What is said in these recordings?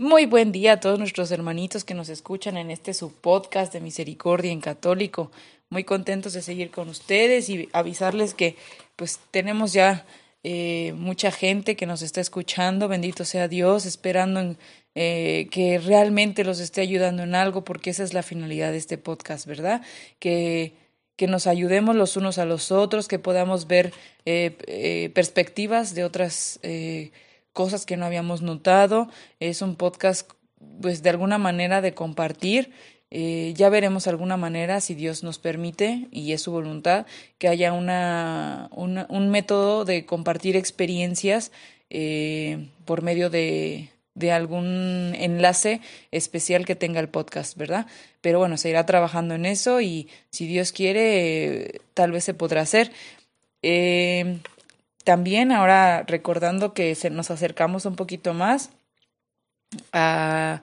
Muy buen día a todos nuestros hermanitos que nos escuchan en este subpodcast de Misericordia en Católico. Muy contentos de seguir con ustedes y avisarles que pues tenemos ya eh, mucha gente que nos está escuchando, bendito sea Dios, esperando eh, que realmente los esté ayudando en algo, porque esa es la finalidad de este podcast, ¿verdad? Que, que nos ayudemos los unos a los otros, que podamos ver eh, perspectivas de otras cosas que no habíamos notado. Es un podcast, pues, de alguna manera de compartir. Eh, ya veremos alguna manera, si Dios nos permite y es su voluntad, que haya una, un método de compartir experiencias eh, por medio de, de algún enlace especial que tenga el podcast, ¿verdad? Pero bueno, se irá trabajando en eso y si Dios quiere, tal vez se podrá hacer. Eh, también ahora recordando que se nos acercamos un poquito más a,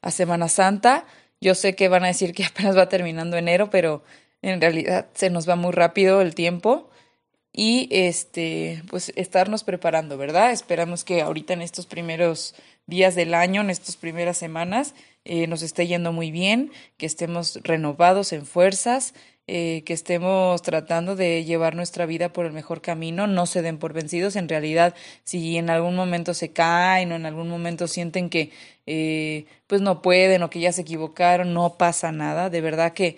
a Semana Santa, yo sé que van a decir que apenas va terminando enero, pero en realidad se nos va muy rápido el tiempo y este pues estarnos preparando, ¿verdad? Esperamos que ahorita en estos primeros días del año, en estas primeras semanas, eh, nos esté yendo muy bien, que estemos renovados en fuerzas, eh, que estemos tratando de llevar nuestra vida por el mejor camino, no se den por vencidos. En realidad, si en algún momento se caen o en algún momento sienten que eh, pues no pueden o que ya se equivocaron, no pasa nada. De verdad que,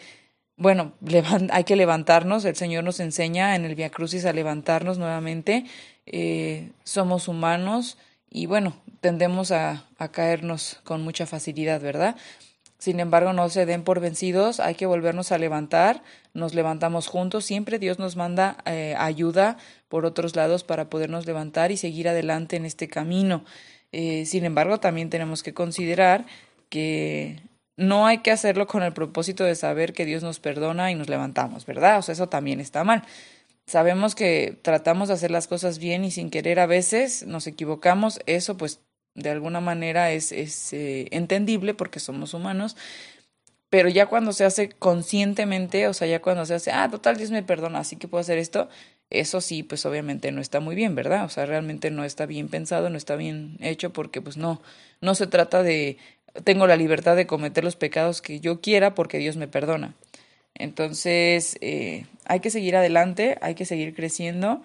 bueno, hay que levantarnos. El Señor nos enseña en el Via Crucis a levantarnos nuevamente. Eh, somos humanos y bueno, tendemos a, a caernos con mucha facilidad, ¿verdad? Sin embargo, no se den por vencidos, hay que volvernos a levantar, nos levantamos juntos, siempre Dios nos manda eh, ayuda por otros lados para podernos levantar y seguir adelante en este camino. Eh, sin embargo, también tenemos que considerar que no hay que hacerlo con el propósito de saber que Dios nos perdona y nos levantamos, ¿verdad? O sea, eso también está mal. Sabemos que tratamos de hacer las cosas bien y sin querer a veces nos equivocamos, eso pues de alguna manera es, es eh, entendible porque somos humanos, pero ya cuando se hace conscientemente, o sea, ya cuando se hace, ah, total, Dios me perdona, así que puedo hacer esto, eso sí, pues obviamente no está muy bien, ¿verdad? O sea, realmente no está bien pensado, no está bien hecho porque pues no, no se trata de, tengo la libertad de cometer los pecados que yo quiera porque Dios me perdona. Entonces, eh, hay que seguir adelante, hay que seguir creciendo.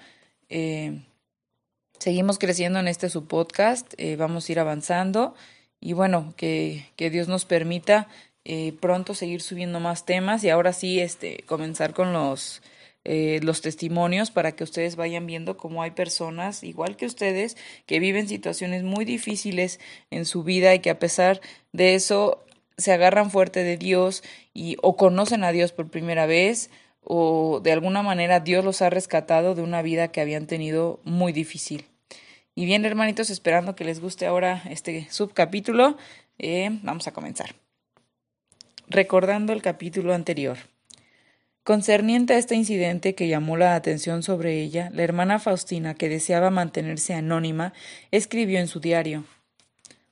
Eh, seguimos creciendo en este su podcast, eh, vamos a ir avanzando y bueno, que, que Dios nos permita eh, pronto seguir subiendo más temas y ahora sí este, comenzar con los, eh, los testimonios para que ustedes vayan viendo cómo hay personas, igual que ustedes, que viven situaciones muy difíciles en su vida y que a pesar de eso se agarran fuerte de Dios y o conocen a Dios por primera vez o de alguna manera Dios los ha rescatado de una vida que habían tenido muy difícil. Y bien, hermanitos, esperando que les guste ahora este subcapítulo, eh, vamos a comenzar. Recordando el capítulo anterior. Concerniente a este incidente que llamó la atención sobre ella, la hermana Faustina, que deseaba mantenerse anónima, escribió en su diario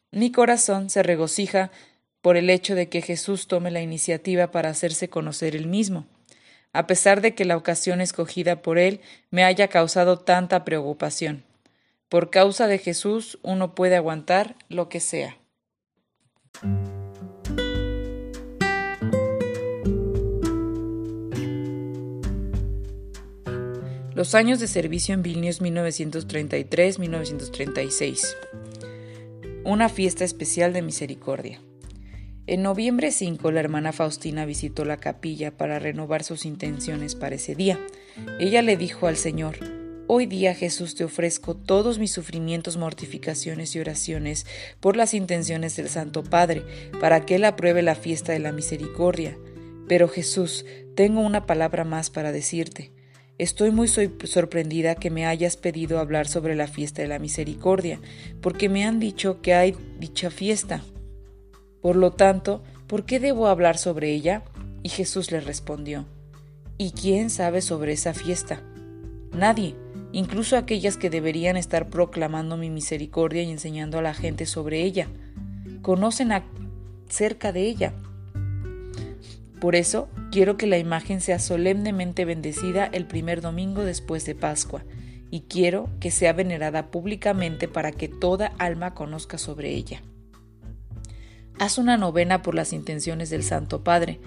Mi corazón se regocija por el hecho de que Jesús tome la iniciativa para hacerse conocer él mismo, a pesar de que la ocasión escogida por él me haya causado tanta preocupación. Por causa de Jesús uno puede aguantar lo que sea. Los años de servicio en Vilnius 1933-1936. Una fiesta especial de misericordia. En noviembre 5 la hermana Faustina visitó la capilla para renovar sus intenciones para ese día. Ella le dijo al Señor, Hoy día Jesús te ofrezco todos mis sufrimientos, mortificaciones y oraciones por las intenciones del Santo Padre, para que Él apruebe la fiesta de la misericordia. Pero Jesús, tengo una palabra más para decirte. Estoy muy sorprendida que me hayas pedido hablar sobre la fiesta de la misericordia, porque me han dicho que hay dicha fiesta. Por lo tanto, ¿por qué debo hablar sobre ella? Y Jesús le respondió, ¿Y quién sabe sobre esa fiesta? Nadie, incluso aquellas que deberían estar proclamando mi misericordia y enseñando a la gente sobre ella. Conocen acerca de ella. Por eso quiero que la imagen sea solemnemente bendecida el primer domingo después de Pascua, y quiero que sea venerada públicamente para que toda alma conozca sobre ella. Haz una novena por las intenciones del Santo Padre.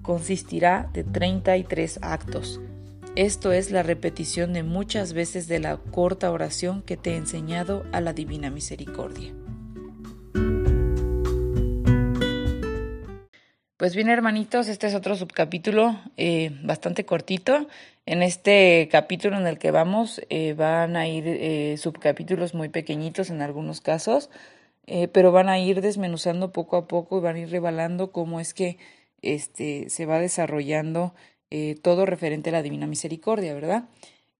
Consistirá de 33 actos. Esto es la repetición de muchas veces de la corta oración que te he enseñado a la Divina Misericordia. Pues bien, hermanitos, este es otro subcapítulo eh, bastante cortito. En este capítulo en el que vamos eh, van a ir eh, subcapítulos muy pequeñitos en algunos casos, pero van a ir desmenuzando poco a poco y van a ir revelando cómo es que este, se va desarrollando todo referente a la Divina Misericordia, ¿verdad?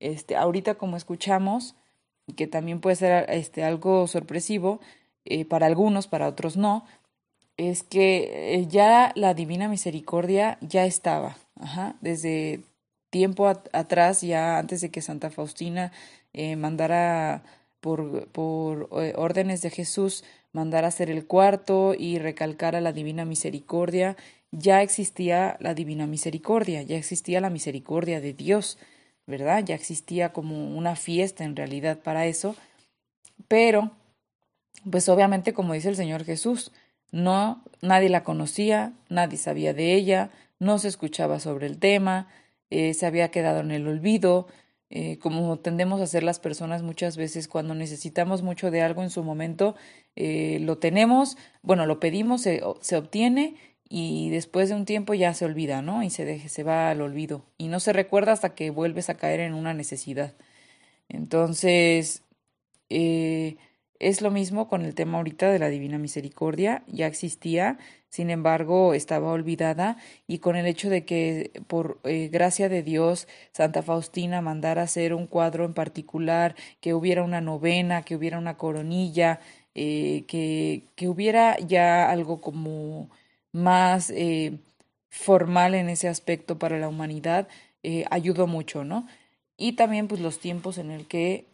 Este, ahorita como escuchamos, que también puede ser este, algo sorpresivo, para algunos, para otros no, es que eh, ya la divina misericordia ya estaba, desde tiempo atrás, ya antes de que Santa Faustina eh, mandara por, eh, órdenes de Jesús, mandara hacer el cuarto y recalcara la divina misericordia, ya existía la divina misericordia, ya existía la misericordia de Dios, ¿verdad? Ya existía como una fiesta en realidad para eso, pero, pues obviamente como dice el Señor Jesús, no, nadie la conocía, nadie sabía de ella, no se escuchaba sobre el tema, eh, se había quedado en el olvido, eh, como tendemos a hacer las personas muchas veces cuando necesitamos mucho de algo en su momento, eh, lo tenemos, bueno, lo pedimos, se, se, obtiene y después de un tiempo ya se olvida, ¿no? Y se, deje, se va al olvido y no se recuerda hasta que vuelves a caer en una necesidad. Entonces, eh, es lo mismo con el tema ahorita de la Divina Misericordia, ya existía, sin embargo estaba olvidada y con el hecho de que por eh, gracia de Dios Santa Faustina mandara hacer un cuadro en particular, que hubiera una novena, que hubiera una coronilla, eh, que, que, hubiera ya algo como más eh, formal en ese aspecto para la humanidad, ayudó mucho, ¿no? Y también pues los tiempos en el que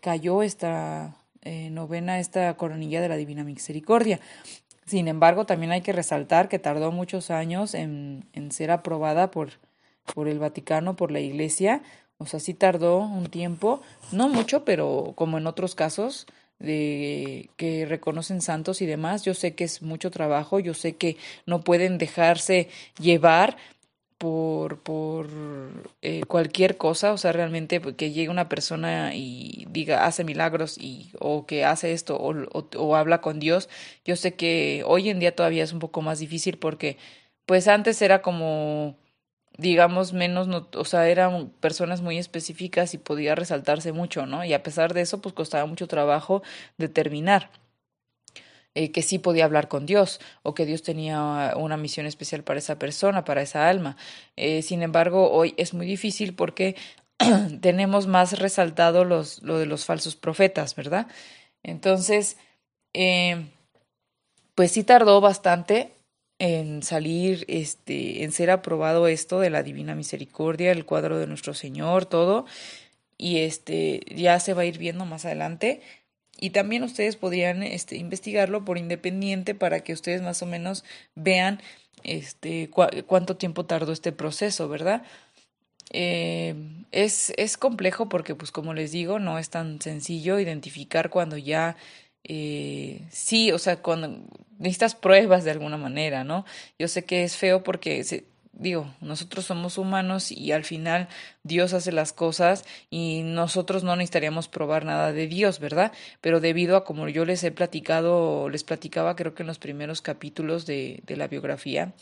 cayó esta eh, novena esta coronilla de la Divina Misericordia. Sin embargo, también hay que resaltar que tardó muchos años en, en ser aprobada por, por el Vaticano, por la Iglesia. O sea, sí tardó un tiempo, no mucho, pero como en otros casos de que reconocen santos y demás, yo sé que es mucho trabajo, yo sé que no pueden dejarse llevar por, por eh, cualquier cosa, o sea, realmente que llegue una persona y diga, hace milagros y, o que hace esto o, o, habla con Dios, yo sé que hoy en día todavía es un poco más difícil porque pues antes era como digamos menos, no, o sea, eran personas muy específicas y podía resaltarse mucho, ¿no? Y a pesar de eso, pues costaba mucho trabajo determinar. Eh, que sí podía hablar con Dios o que Dios tenía una misión especial para esa persona, para esa alma. Eh, sin embargo, hoy es muy difícil porque tenemos más resaltado los, lo de los falsos profetas, ¿verdad? Entonces, eh, pues sí tardó bastante en salir, este, en ser aprobado esto de la Divina Misericordia, el cuadro de nuestro Señor, todo, y este, ya se va a ir viendo más adelante, y también ustedes podrían este, investigarlo por independiente para que ustedes más o menos vean este, cuánto tiempo tardó este proceso, ¿verdad? Eh, es, es complejo porque, pues como les digo, no es tan sencillo identificar cuando ya eh, sí, o sea, cuando necesitas pruebas de alguna manera, ¿no? Yo sé que es feo porque digo, nosotros somos humanos y al final Dios hace las cosas y nosotros no necesitaríamos probar nada de Dios, ¿verdad? Pero debido a como yo les he platicado, les platicaba creo que en los primeros capítulos de, de la biografía,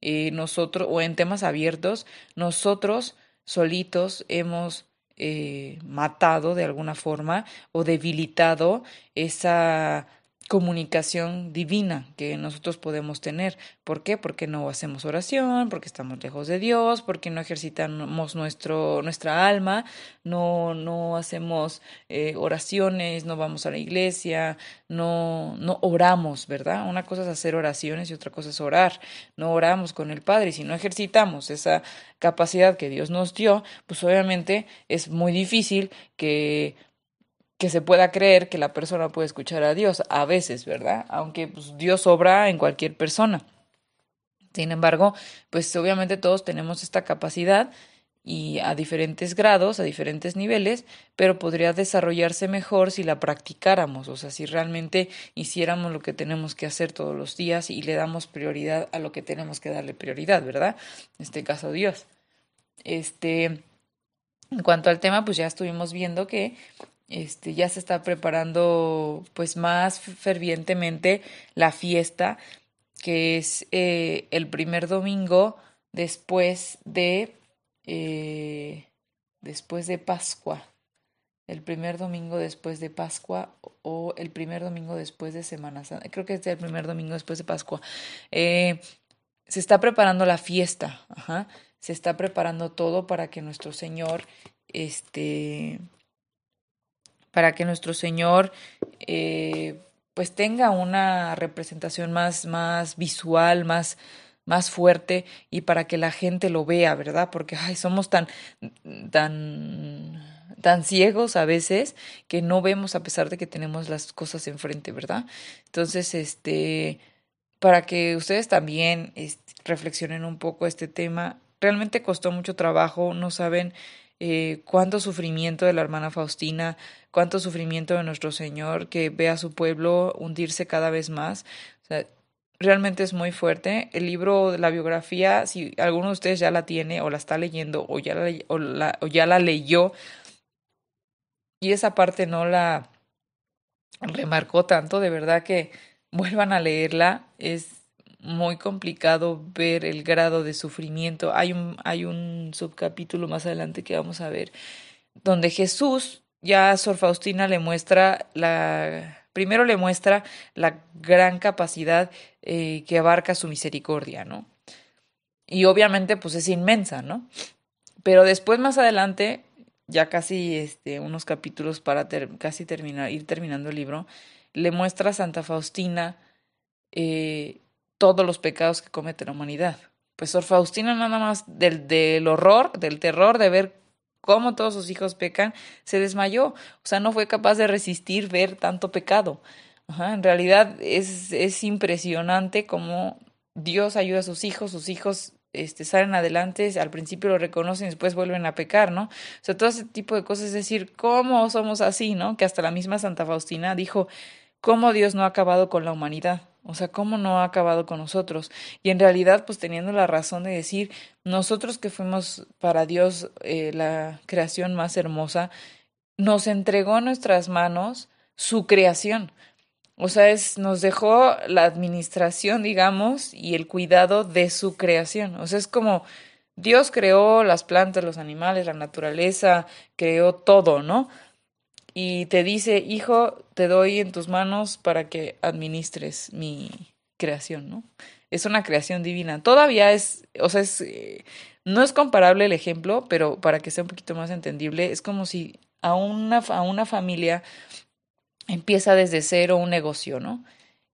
eh, nosotros, o en temas abiertos, nosotros solitos hemos eh, matado de alguna forma o debilitado esa comunicación divina que nosotros podemos tener. ¿Por qué? Porque no hacemos oración, porque estamos lejos de Dios, porque no ejercitamos nuestro, nuestra alma, no, no hacemos eh, oraciones, no vamos a la iglesia, no, no oramos, ¿verdad? Una cosa es hacer oraciones y otra cosa es orar. No oramos con el Padre y si no ejercitamos esa capacidad que Dios nos dio, pues obviamente es muy difícil que que se pueda creer que la persona puede escuchar a Dios, a veces, ¿verdad? Aunque pues, Dios obra en cualquier persona. Sin embargo, pues obviamente todos tenemos esta capacidad y a diferentes grados, a diferentes niveles, pero podría desarrollarse mejor si la practicáramos, o sea, si realmente hiciéramos lo que tenemos que hacer todos los días y le damos prioridad a lo que tenemos que darle prioridad, ¿verdad? En este caso Dios. Este, en cuanto al tema, pues ya estuvimos viendo que este, ya se está preparando pues más fervientemente la fiesta, que es eh, el primer domingo después de eh, después de Pascua. El primer domingo después de Pascua o el primer domingo después de Semana Santa. Creo que es el primer domingo después de Pascua. Eh, se está preparando la fiesta, ajá. se está preparando todo para que nuestro Señor este, para que nuestro Señor eh, pues tenga una representación más, más visual, más, más fuerte y para que la gente lo vea, ¿verdad? Porque ay, somos tan, tan, tan ciegos a veces que no vemos a pesar de que tenemos las cosas enfrente, ¿verdad? Entonces, este, para que ustedes también este, reflexionen un poco este tema, realmente costó mucho trabajo, no saben eh, cuánto sufrimiento de la hermana Faustina, cuánto sufrimiento de nuestro Señor que ve a su pueblo hundirse cada vez más. Realmente es muy fuerte. El libro la biografía, si alguno de ustedes ya la tiene o la está leyendo o ya la, o ya la leyó y esa parte no la remarcó tanto, de verdad que vuelvan a leerla. Es muy complicado ver el grado de sufrimiento. Hay un, hay un subcapítulo más adelante que vamos a ver, donde Jesús ya a Sor Faustina le muestra la, primero le muestra la gran capacidad eh, que abarca su misericordia, ¿no? Y obviamente pues es inmensa, ¿no? Pero después más adelante, ya casi este, unos capítulos para casi terminar, ir terminando el libro, le muestra a Santa Faustina eh, todos los pecados que comete la humanidad. Pues Sor Faustina nada más del, del horror, del terror de ver cómo todos sus hijos pecan, se desmayó. O sea, no fue capaz de resistir ver tanto pecado. Ajá, en realidad es, es impresionante cómo Dios ayuda a sus hijos, sus hijos este, salen adelante, al principio lo reconocen después vuelven a pecar, ¿no? O sea, todo ese tipo de cosas, es decir, ¿cómo somos así, no? Que hasta la misma Santa Faustina dijo, ¿cómo Dios no ha acabado con la humanidad? O sea, ¿cómo no ha acabado con nosotros? Y en realidad, pues teniendo la razón de decir, nosotros que fuimos para Dios eh, la creación más hermosa, nos entregó en nuestras manos su creación. O sea, es, nos dejó la administración, digamos, y el cuidado de su creación. O sea, es como Dios creó las plantas, los animales, la naturaleza, creó todo, ¿no? Y te dice, hijo, te doy en tus manos para que administres mi creación, ¿no? Es una creación divina. Todavía es, o sea, es, eh, no es comparable el ejemplo, pero para que sea un poquito más entendible, es como si a una, a una familia empieza desde cero un negocio, ¿no?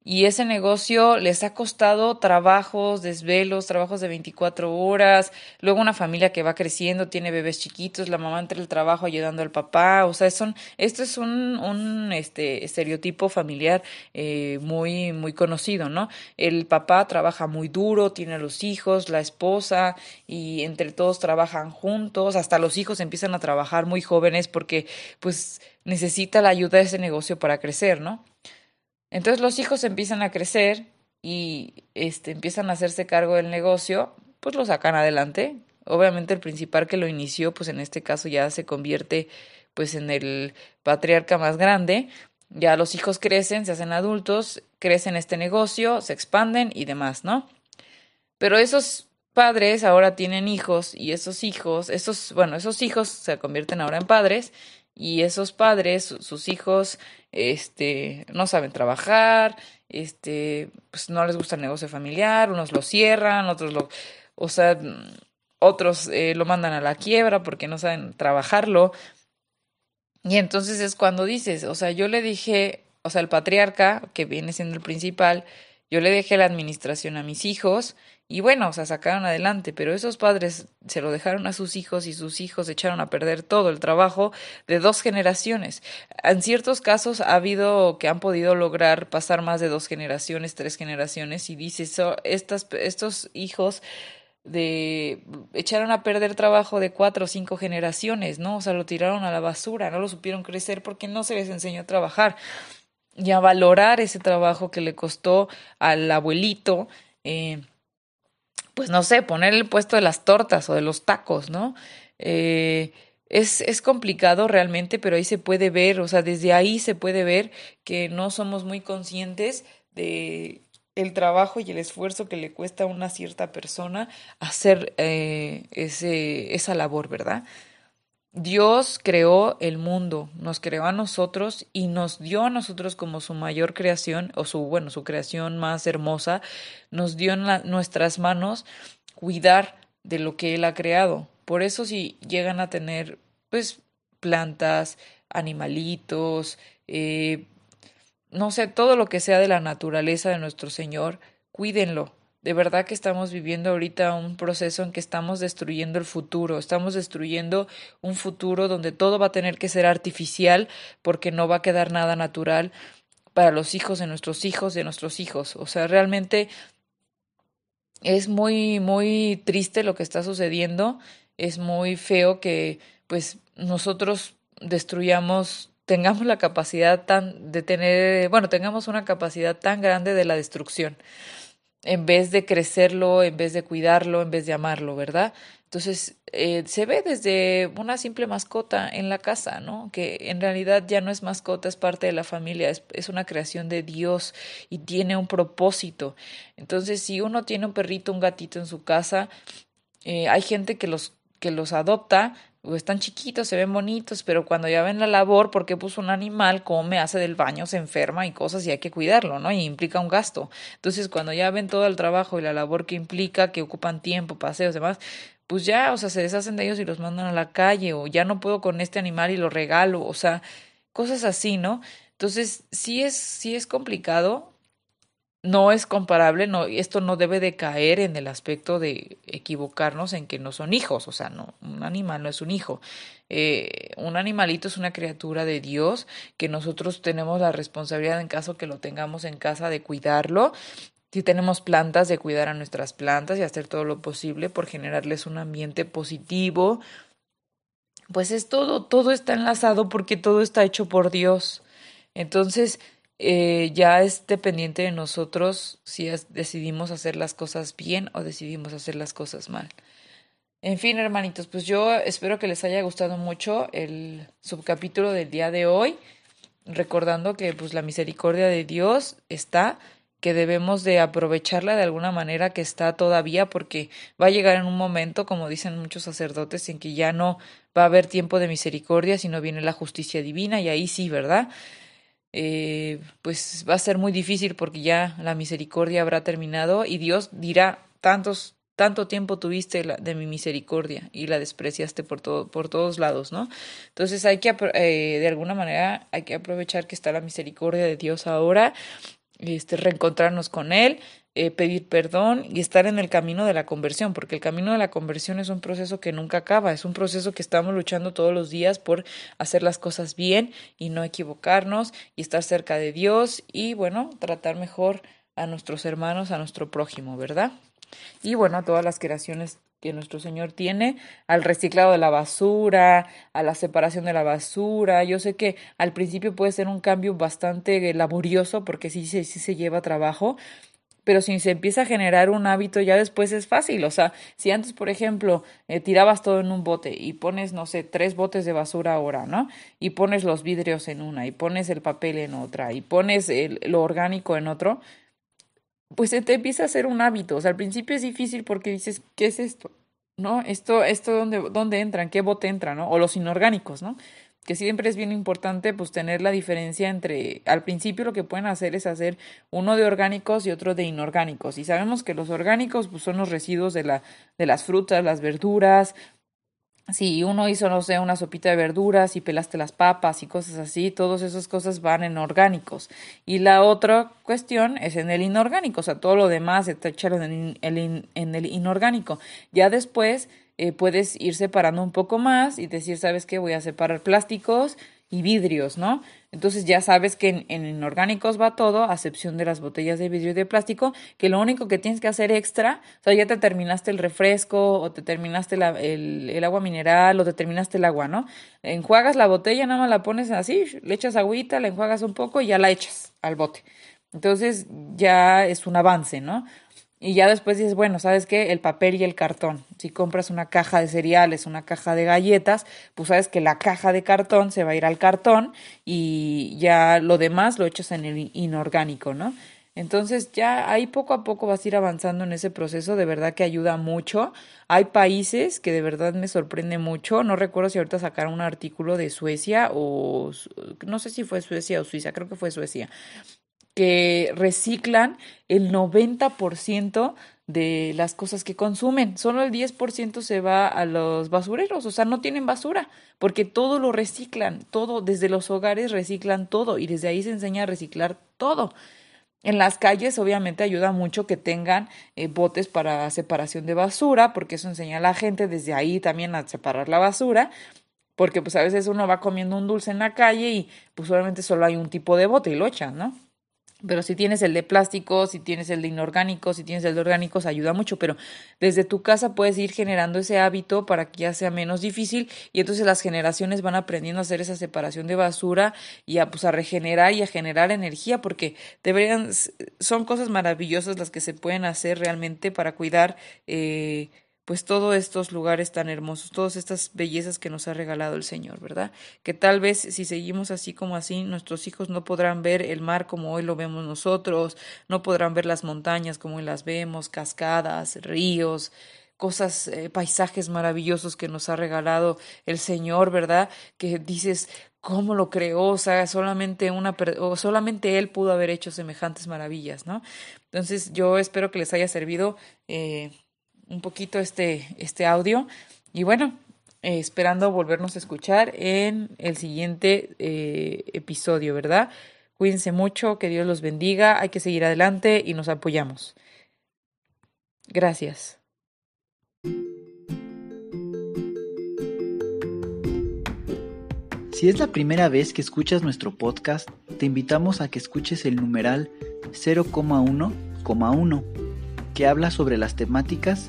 Y ese negocio les ha costado trabajos, desvelos, trabajos de 24 horas, luego una familia que va creciendo, tiene bebés chiquitos, la mamá entre el trabajo ayudando al papá, o sea, son, esto es un, un este, estereotipo familiar eh, muy, muy conocido, ¿no? El papá trabaja muy duro, tiene a los hijos, la esposa, y entre todos trabajan juntos, hasta los hijos empiezan a trabajar muy jóvenes porque pues necesita la ayuda de ese negocio para crecer, ¿no? Entonces los hijos empiezan a crecer y este, empiezan a hacerse cargo del negocio, pues lo sacan adelante. Obviamente el principal que lo inició, pues en este caso ya se convierte pues en el patriarca más grande. Ya los hijos crecen, se hacen adultos, crecen este negocio, se expanden y demás, ¿no? Pero esos padres ahora tienen hijos y esos hijos, esos, bueno, esos hijos se convierten ahora en padres y esos padres, sus hijos, este, no saben trabajar, este, pues no les gusta el negocio familiar, unos lo cierran, otros lo, o sea, otros eh, lo mandan a la quiebra porque no saben trabajarlo. Y entonces es cuando dices, o sea, yo le dije, o sea, el patriarca, que viene siendo el principal, yo le dejé la administración a mis hijos y bueno, o sea, sacaron adelante, pero esos padres se lo dejaron a sus hijos y sus hijos echaron a perder todo el trabajo de dos generaciones. En ciertos casos ha habido que han podido lograr pasar más de dos generaciones, tres generaciones y dices, estas, estos hijos de echaron a perder trabajo de cuatro o cinco generaciones, ¿no? O sea, lo tiraron a la basura, no lo supieron crecer porque no se les enseñó a trabajar y a valorar ese trabajo que le costó al abuelito, eh, pues no sé, poner el puesto de las tortas o de los tacos, ¿no? Eh, es, es complicado realmente, pero ahí se puede ver, o sea, desde ahí se puede ver que no somos muy conscientes de el trabajo y el esfuerzo que le cuesta a una cierta persona hacer eh, ese, esa labor, ¿verdad? Dios creó el mundo, nos creó a nosotros y nos dio a nosotros como su mayor creación, o su, bueno, su creación más hermosa, nos dio en nuestras manos cuidar de lo que Él ha creado. Por eso si llegan a tener, pues, plantas, animalitos, eh, no sé, todo lo que sea de la naturaleza de nuestro Señor, cuídenlo, de verdad que estamos viviendo ahorita un proceso en que estamos destruyendo el futuro, estamos destruyendo un futuro donde todo va a tener que ser artificial porque no va a quedar nada natural para los hijos de nuestros hijos, de nuestros hijos. O sea, realmente es muy, muy triste lo que está sucediendo, es muy feo que pues nosotros destruyamos tengamos la capacidad tan de tener, bueno, tengamos una capacidad tan grande de la destrucción en vez de crecerlo, en vez de cuidarlo, en vez de amarlo, ¿verdad? Entonces, eh, se ve desde una simple mascota en la casa, ¿no? Que en realidad ya no es mascota, es parte de la familia, es, es una creación de Dios y tiene un propósito. Entonces, si uno tiene un perrito, un gatito en su casa, eh, hay gente que los, que los adopta están chiquitos, se ven bonitos, pero cuando ya ven la labor, porque puso un animal, come, hace del baño, se enferma y cosas y hay que cuidarlo, ¿no? Y implica un gasto. Entonces, cuando ya ven todo el trabajo y la labor que implica, que ocupan tiempo, paseos, demás, pues ya, o sea, se deshacen de ellos y los mandan a la calle, o ya no puedo con este animal y lo regalo, o sea, cosas así, ¿no? Entonces, sí es, sí es complicado, no es comparable, no, esto no debe de caer en el aspecto de equivocarnos en que no son hijos, o sea, no, un animal no es un hijo. Eh, un animalito es una criatura de Dios que nosotros tenemos la responsabilidad en caso que lo tengamos en casa de cuidarlo. Si tenemos plantas, de cuidar a nuestras plantas y hacer todo lo posible por generarles un ambiente positivo. Pues es todo, todo está enlazado porque todo está hecho por Dios. Entonces, eh, ya es dependiente de nosotros si decidimos hacer las cosas bien o decidimos hacer las cosas mal. En fin, hermanitos, pues yo espero que les haya gustado mucho el subcapítulo del día de hoy, recordando que pues la misericordia de Dios está, que debemos de aprovecharla de alguna manera que está todavía, porque va a llegar en un momento, como dicen muchos sacerdotes, en que ya no va a haber tiempo de misericordia, sino viene la justicia divina, y ahí sí, ¿verdad? Eh, pues va a ser muy difícil porque ya la misericordia habrá terminado y Dios dirá tantos tanto tiempo tuviste de mi misericordia y la despreciaste por todo por todos lados no entonces hay que eh, de alguna manera hay que aprovechar que está la misericordia de Dios ahora este reencontrarnos con él eh, pedir perdón y estar en el camino de la conversión, porque el camino de la conversión es un proceso que nunca acaba, es un proceso que estamos luchando todos los días por hacer las cosas bien y no equivocarnos y estar cerca de Dios y bueno, tratar mejor a nuestros hermanos, a nuestro prójimo, ¿verdad? Y bueno, a todas las creaciones que nuestro Señor tiene, al reciclado de la basura, a la separación de la basura. Yo sé que al principio puede ser un cambio bastante laborioso porque sí, sí, sí se lleva trabajo, pero si se empieza a generar un hábito ya después es fácil. O sea, si antes, por ejemplo, eh, tirabas todo en un bote y pones, no sé, tres botes de basura ahora, ¿no? Y pones los vidrios en una, y pones el papel en otra, y pones lo orgánico en otro, pues se te empieza a hacer un hábito. O sea, al principio es difícil porque dices, ¿qué es esto? ¿No? Esto, esto, ¿dónde, dónde entra? ¿En qué bote entra? ¿No? O los inorgánicos, ¿no? Que siempre es bien importante pues tener la diferencia entre, al principio lo que pueden hacer es hacer uno de orgánicos y otro de inorgánicos. Y sabemos que los orgánicos pues son los residuos de, la, de las frutas, las verduras, si uno hizo, no sé, una sopita de verduras y pelaste las papas y cosas así, todas esas cosas van en orgánicos. Y la otra cuestión es en el inorgánico, o sea, todo lo demás está echado en el, en el inorgánico. Ya después eh, puedes ir separando un poco más y decir, ¿sabes qué? Voy a separar plásticos y vidrios, ¿no? Entonces ya sabes que en, en, inorgánicos va todo, a excepción de las botellas de vidrio y de plástico, que lo único que tienes que hacer extra, o sea, ya te terminaste el refresco o te terminaste el, el, agua mineral o te terminaste el agua, ¿no? Enjuagas la botella, nada más la pones así, le echas agüita, la enjuagas un poco y ya la echas al bote. Entonces ya es un avance, ¿no? Y ya después dices, bueno, ¿sabes qué? El papel y el cartón. Si compras una caja de cereales, una caja de galletas, pues sabes que la caja de cartón se va a ir al cartón y ya lo demás lo echas en el inorgánico, ¿no? Entonces ya ahí poco a poco vas a ir avanzando en ese proceso, de verdad que ayuda mucho. Hay países que de verdad me sorprende mucho, no recuerdo si ahorita sacaron un artículo de Suecia o no sé si fue Suecia o Suiza, creo que fue Suecia, que reciclan el 90% de las cosas que consumen. Solo el 10% se va a los basureros, o sea, no tienen basura, porque todo lo reciclan, todo, desde los hogares reciclan todo y desde ahí se enseña a reciclar todo. En las calles obviamente ayuda mucho que tengan eh, botes para separación de basura, porque eso enseña a la gente desde ahí también a separar la basura, porque pues a veces uno va comiendo un dulce en la calle y pues obviamente solo hay un tipo de bote y lo echan, ¿no? Pero si tienes el de plástico, si tienes el de inorgánicos, si tienes el de orgánicos, ayuda mucho. Pero desde tu casa puedes ir generando ese hábito para que ya sea menos difícil y entonces las generaciones van aprendiendo a hacer esa separación de basura y a, pues, a regenerar y a generar energía porque deberían, son cosas maravillosas las que se pueden hacer realmente para cuidar. Eh, pues todos estos lugares tan hermosos, todas estas bellezas que nos ha regalado el Señor, ¿verdad? Que tal vez si seguimos así como así, nuestros hijos no podrán ver el mar como hoy lo vemos nosotros, no podrán ver las montañas como hoy las vemos, cascadas, ríos, cosas, eh, paisajes maravillosos que nos ha regalado el Señor, ¿verdad? Que dices, ¿cómo lo creó? O sea, solamente una o solamente Él pudo haber hecho semejantes maravillas, ¿no? Entonces, yo espero que les haya servido. Eh, un poquito este, este audio. Y bueno, eh, esperando volvernos a escuchar en el siguiente eh, episodio, ¿verdad? Cuídense mucho, que Dios los bendiga, hay que seguir adelante y nos apoyamos. Gracias. Si es la primera vez que escuchas nuestro podcast, te invitamos a que escuches el numeral 0,1,1, que habla sobre las temáticas